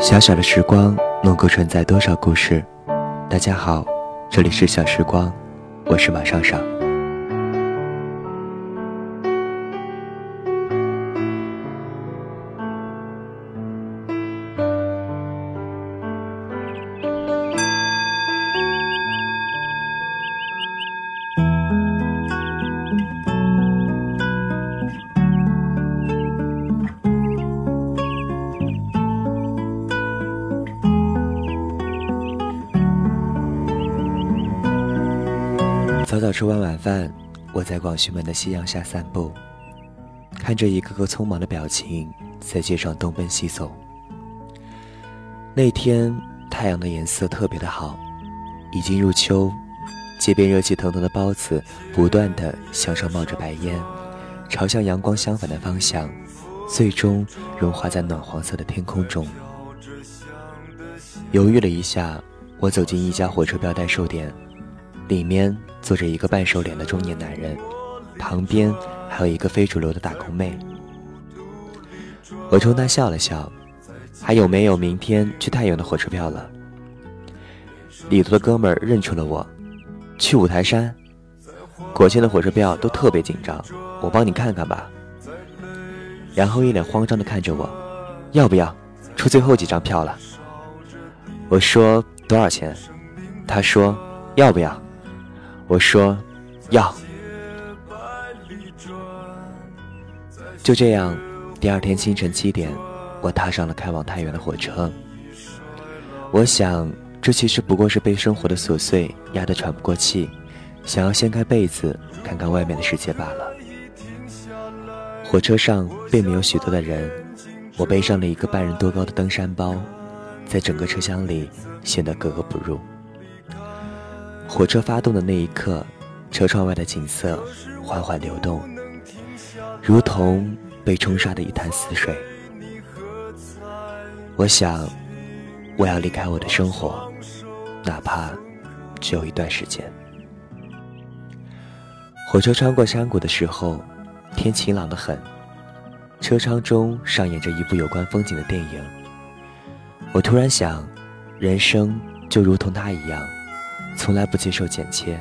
小小的时光能够承载多少故事？大家好，这里是小时光，我是马尚尚。吃完晚饭，我在广渠门的夕阳下散步，看着一个个匆忙的表情在街上东奔西走。那天太阳的颜色特别的好，已经入秋，街边热气腾腾的包子不断的向上冒着白烟，朝向阳光相反的方向，最终融化在暖黄色的天空中。犹豫了一下，我走进一家火车票代售店，里面。坐着一个半瘦脸的中年男人，旁边还有一个非主流的打工妹。我冲他笑了笑，还有没有明天去太原的火车票了？里头的哥们儿认出了我，去五台山，国庆的火车票都特别紧张，我帮你看看吧。然后一脸慌张的看着我，要不要？出最后几张票了。我说多少钱？他说要不要？我说要。就这样，第二天清晨七点，我踏上了开往太原的火车。我想，这其实不过是被生活的琐碎压得喘不过气，想要掀开被子看看外面的世界罢了。火车上并没有许多的人，我背上了一个半人多高的登山包，在整个车厢里显得格格不入。火车发动的那一刻，车窗外的景色缓缓流动，如同被冲刷的一潭死水。我想，我要离开我的生活，哪怕只有一段时间。火车穿过山谷的时候，天晴朗的很，车窗中上演着一部有关风景的电影。我突然想，人生就如同它一样。从来不接受剪切，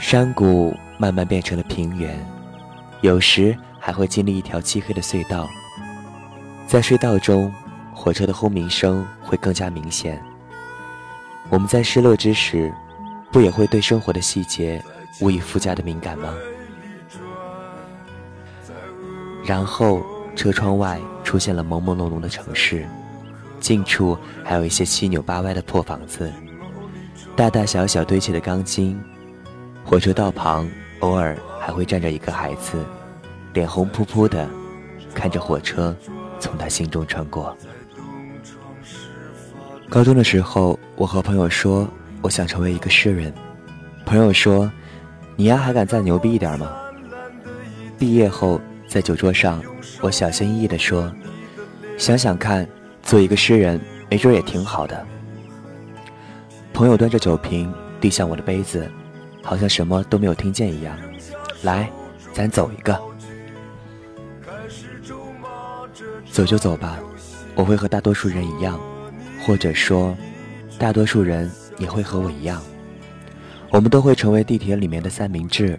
山谷慢慢变成了平原，有时还会经历一条漆黑的隧道。在隧道中，火车的轰鸣声会更加明显。我们在失落之时，不也会对生活的细节无以复加的敏感吗？然后，车窗外出现了朦朦胧胧的城市。近处还有一些七扭八歪的破房子，大大小小堆砌的钢筋。火车道旁偶尔还会站着一个孩子，脸红扑扑的，看着火车从他心中穿过。高中的时候，我和朋友说我想成为一个诗人，朋友说：“你丫还敢再牛逼一点吗？”毕业后，在酒桌上，我小心翼翼地说：“想想看。”做一个诗人，没准也挺好的。朋友端着酒瓶递向我的杯子，好像什么都没有听见一样。来，咱走一个。走就走吧，我会和大多数人一样，或者说，大多数人也会和我一样。我们都会成为地铁里面的三明治，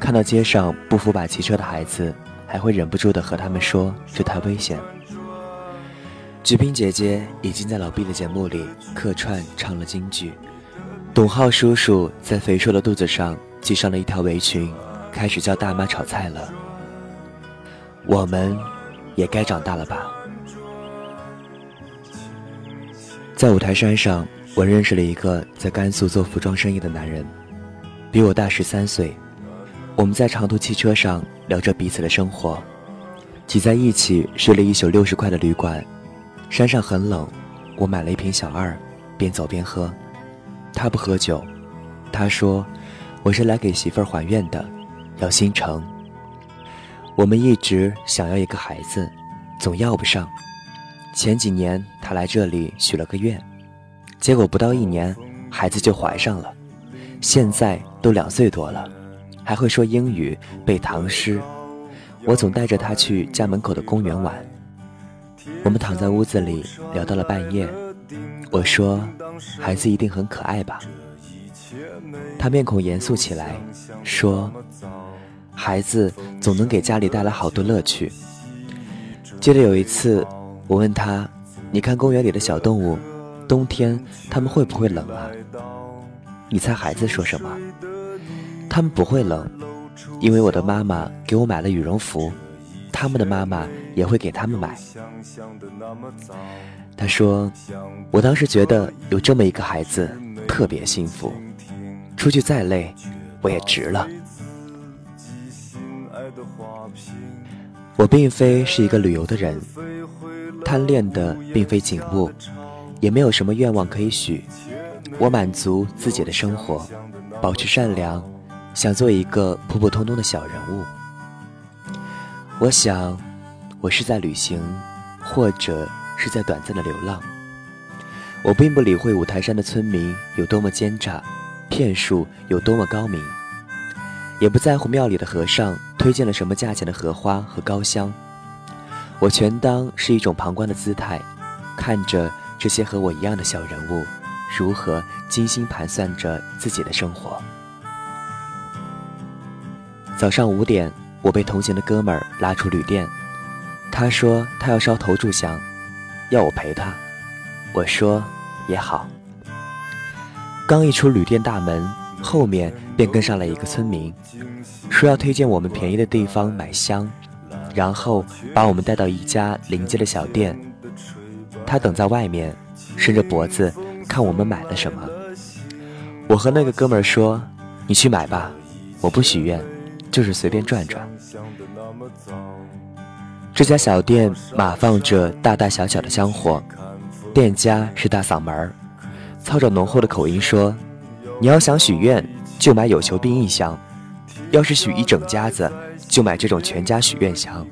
看到街上不扶把骑车的孩子，还会忍不住的和他们说这太危险。菊萍姐姐已经在老毕的节目里客串唱了京剧，董浩叔叔在肥硕的肚子上系上了一条围裙，开始教大妈炒菜了。我们，也该长大了吧？在五台山上，我认识了一个在甘肃做服装生意的男人，比我大十三岁。我们在长途汽车上聊着彼此的生活，挤在一起睡了一宿六十块的旅馆。山上很冷，我买了一瓶小二，边走边喝。他不喝酒，他说：“我是来给媳妇儿还愿的，要心诚。”我们一直想要一个孩子，总要不上。前几年他来这里许了个愿，结果不到一年，孩子就怀上了。现在都两岁多了，还会说英语、背唐诗。我总带着他去家门口的公园玩。我们躺在屋子里聊到了半夜。我说：“孩子一定很可爱吧？”他面孔严肃起来，说：“孩子总能给家里带来好多乐趣。”记得有一次，我问他：“你看公园里的小动物，冬天他们会不会冷啊？”你猜孩子说什么？他们不会冷，因为我的妈妈给我买了羽绒服，他们的妈妈也会给他们买。他说：“我当时觉得有这么一个孩子特别幸福，出去再累，我也值了。”我并非是一个旅游的人，贪恋的并非景物，也没有什么愿望可以许。我满足自己的生活，保持善良，想做一个普普通通的小人物。我想，我是在旅行，或者是在短暂的流浪。我并不理会五台山的村民有多么奸诈，骗术有多么高明，也不在乎庙里的和尚推荐了什么价钱的荷花和高香。我全当是一种旁观的姿态，看着这些和我一样的小人物。如何精心盘算着自己的生活？早上五点，我被同行的哥们儿拉出旅店。他说他要烧头炷香，要我陪他。我说也好。刚一出旅店大门，后面便跟上了一个村民，说要推荐我们便宜的地方买香，然后把我们带到一家临街的小店。他等在外面，伸着脖子。看我们买了什么，我和那个哥们儿说：“你去买吧，我不许愿，就是随便转转。”这家小店码放着大大小小的香火，店家是大嗓门儿，操着浓厚的口音说：“你要想许愿，就买有求必应香；要是许一整家子，就买这种全家许愿香，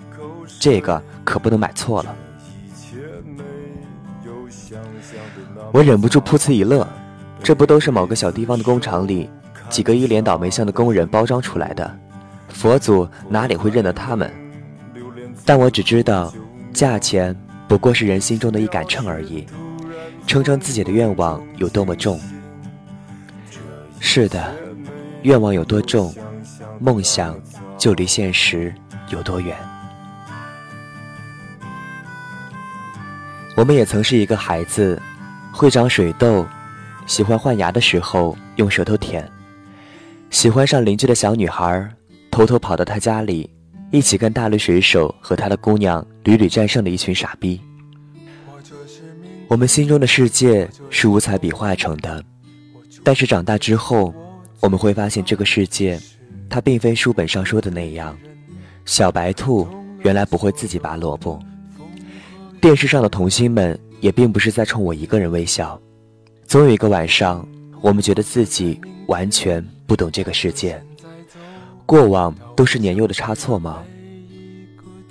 这个可不能买错了。”我忍不住噗呲一乐，这不都是某个小地方的工厂里几个一脸倒霉相的工人包装出来的？佛祖哪里会认得他们？但我只知道，价钱不过是人心中的一杆秤而已，称称自己的愿望有多么重。是的，愿望有多重，梦想就离现实有多远。我们也曾是一个孩子。会长水痘，喜欢换牙的时候用舌头舔，喜欢上邻居的小女孩，偷偷跑到他家里，一起跟大力水手和他的姑娘屡屡战胜的一群傻逼。我们心中的世界是五彩笔画成的，但是长大之后，我们会发现这个世界，它并非书本上说的那样。小白兔原来不会自己拔萝卜，电视上的童星们。也并不是在冲我一个人微笑，总有一个晚上，我们觉得自己完全不懂这个世界。过往都是年幼的差错吗？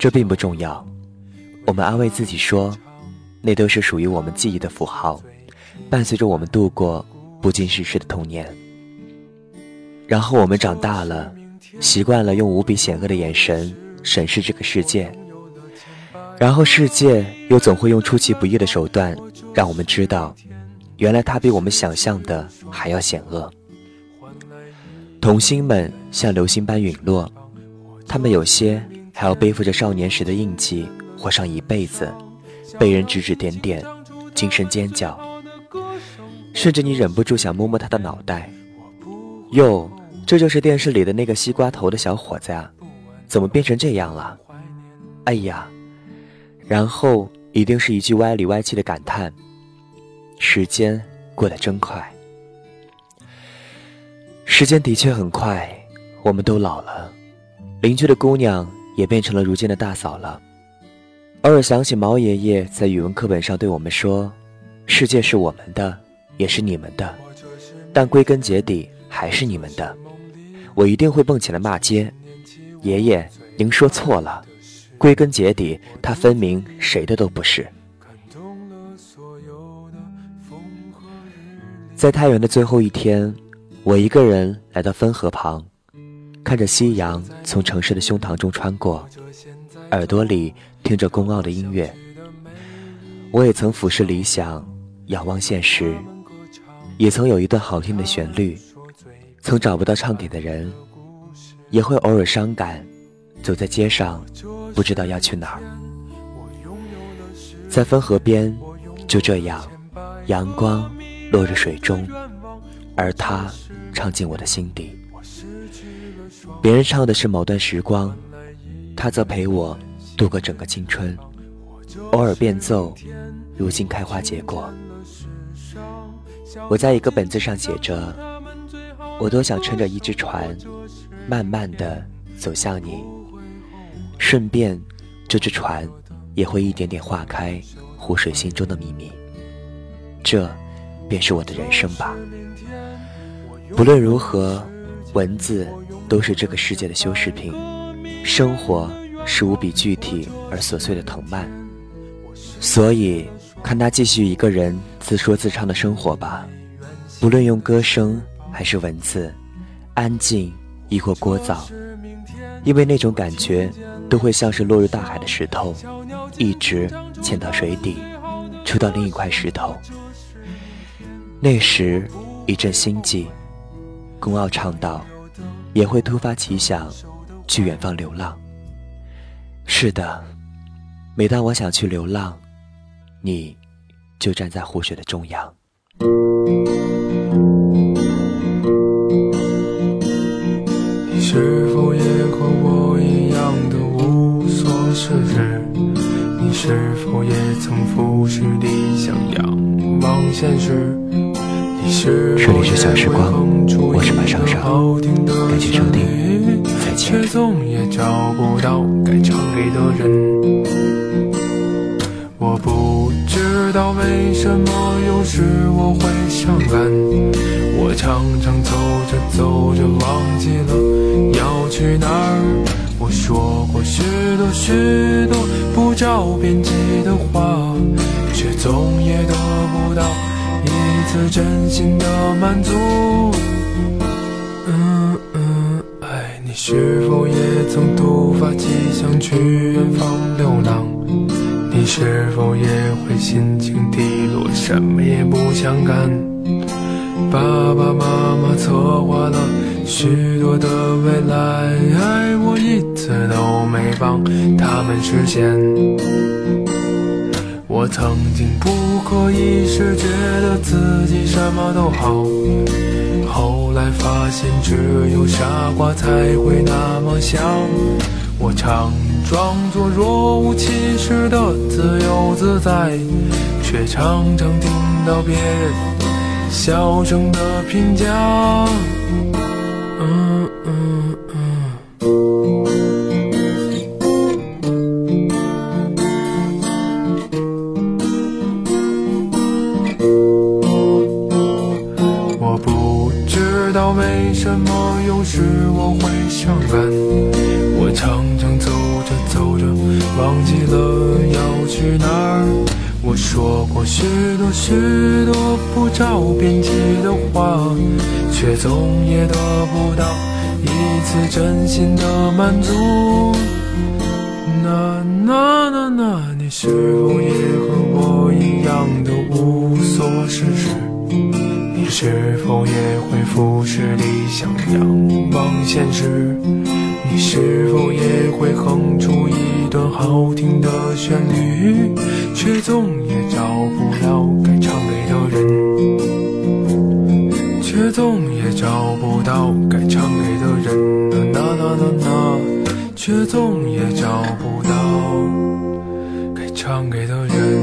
这并不重要。我们安慰自己说，那都是属于我们记忆的符号，伴随着我们度过不经世事的童年。然后我们长大了，习惯了用无比险恶的眼神审视这个世界。然后世界又总会用出其不意的手段，让我们知道，原来它比我们想象的还要险恶。童星们像流星般陨落，他们有些还要背负着少年时的印记，活上一辈子，被人指指点点，惊声尖叫，甚至你忍不住想摸摸他的脑袋。哟，这就是电视里的那个西瓜头的小伙子呀，怎么变成这样了？哎呀！然后一定是一句歪里歪气的感叹：“时间过得真快。”时间的确很快，我们都老了，邻居的姑娘也变成了如今的大嫂了。偶尔想起毛爷爷在语文课本上对我们说：“世界是我们的，也是你们的，但归根结底还是你们的。”我一定会蹦起来骂街：“爷爷，您说错了。”归根结底，他分明谁的都不是。在太原的最后一天，我一个人来到汾河旁，看着夕阳从城市的胸膛中穿过，耳朵里听着宫傲的音乐，我也曾俯视理想，仰望现实，也曾有一段好听的旋律，曾找不到唱点的人，也会偶尔伤感，走在街上，不知道要去哪儿。在汾河边，就这样，阳光落入水中，而他唱进我的心底。别人唱的是某段时光，他则陪我度过整个青春。偶尔变奏，如今开花结果。我在一个本子上写着：我多想撑着一只船，慢慢的走向你，顺便，这只船。也会一点点化开湖水心中的秘密，这便是我的人生吧。不论如何，文字都是这个世界的修饰品，生活是无比具体而琐碎的藤蔓。所以，看他继续一个人自说自唱的生活吧。不论用歌声还是文字，安静亦或聒噪，因为那种感觉都会像是落入大海的石头。一直潜到水底，触到另一块石头。那时一阵心悸，宫傲唱道：“也会突发奇想，去远方流浪。”是的，每当我想去流浪，你就站在湖水的中央。你是否也和我一样的无所事事？你是否也曾俯视理想，要？这里是小时光，我是马上上，感谢收听，再见。却总也找不到该唱给的人。我不知道为什么有时我会伤感，我常常走着走着忘记了要去哪儿。我说过许多许多不着边际的话，总也得不到一次真心的满足。嗯嗯，爱你是否也曾突发奇想去远方流浪？你是否也会心情低落，什么也不想干？爸爸妈妈策划了许多的未来，我一次都没帮他们实现。我曾经不可一世，觉得自己什么都好，后来发现只有傻瓜才会那么想。我常装作若无其事的自由自在，却常常听到别人。小声的评价，嗯嗯。去哪儿。我说过许多许多不着边际的话，却总也得不到一次真心的满足。那那那那，你是否也和我一样的无？是否也会腐蚀理想，仰望现实？你是否也会哼出一段好听的旋律，却总也找不到该唱给的人，却总也找不到该唱给的人，呐呐呐呐，却总也找不到该唱给的人。